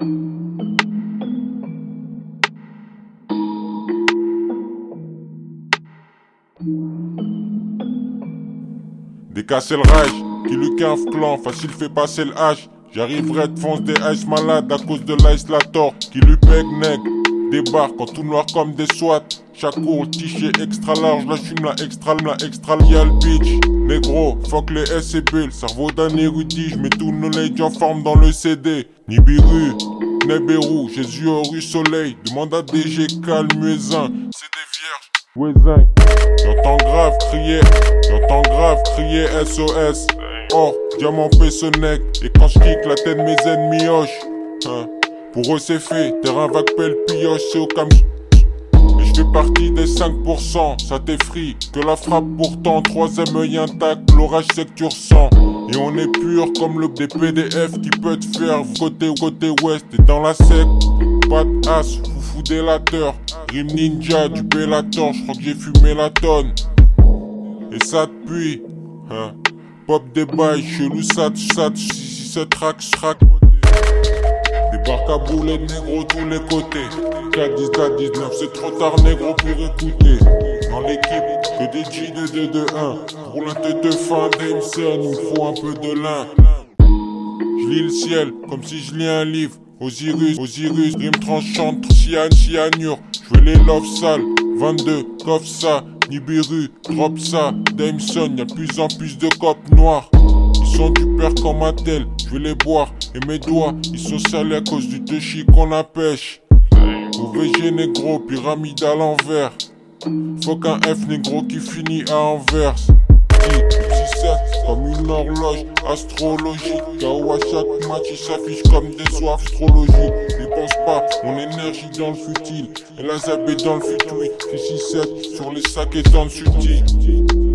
Des le rage, qui le quinf clan, facile fait passer le hache. J'arriverai de fonce des ice malades à cause de l'ice la tort, qui lui peg neg. Débarque en tout noir comme des SWAT. Chaco, tiché extra large, la chume, la extra la extra le bitch. Négro, fuck les SCB, le cerveau d'un érudit, j'mets tout knowledge en forme dans le CD. Nibiru, Nebérou, Jésus rue Soleil, demande à DG calme c'est des vierges. J'entends grave crier, j'entends grave crier SOS. Or, diamant nec et quand je la tête mes ennemis hoche. Hein. Pour eux c'est fait, terrain vague pelle pioche, c'est au. Partie des 5%, ça t'effrie. Que la frappe pourtant, troisième œil intact, l'orage c'est que tu ressens. Et on est pur comme le des PDF qui peut te faire côté côté ouest et dans la sec. Pas de as, foufou délateur. Rime ninja du Bellator, je crois que j'ai fumé la tonne. Et ça depuis, hein. Pop des bails, chelou, sat, sat, si, si, c'est track, track. À boulet, négro, tous les côtés. K10, K19, c'est trop tard, négro, pour écouter. Dans l'équipe, que des G de 2 2 1. Pour la tête fin d'Emson, il faut un peu de lin. Je lis le ciel, comme si je lis un livre. Osiris, Osiris, rime tranchante, cyan, cyanure. Je veux les love sales, 22, coffre ça, Nibiru, drop ça, Dameson, y'a plus en plus de copes noirs. Sont du père comme un tel, je vais les boire, et mes doigts, ils sont salés à cause du touchy qu'on empêche. OVG négro, pyramide à l'envers. Faut qu'un F négro qui finit à Anvers comme une horloge astrologique. KO à chaque match, il s'affiche comme des soirs astrologiques. Dépense pas mon énergie dans le futile. Et la zabé dans le futur. 6 7 sur les sacs et dans le.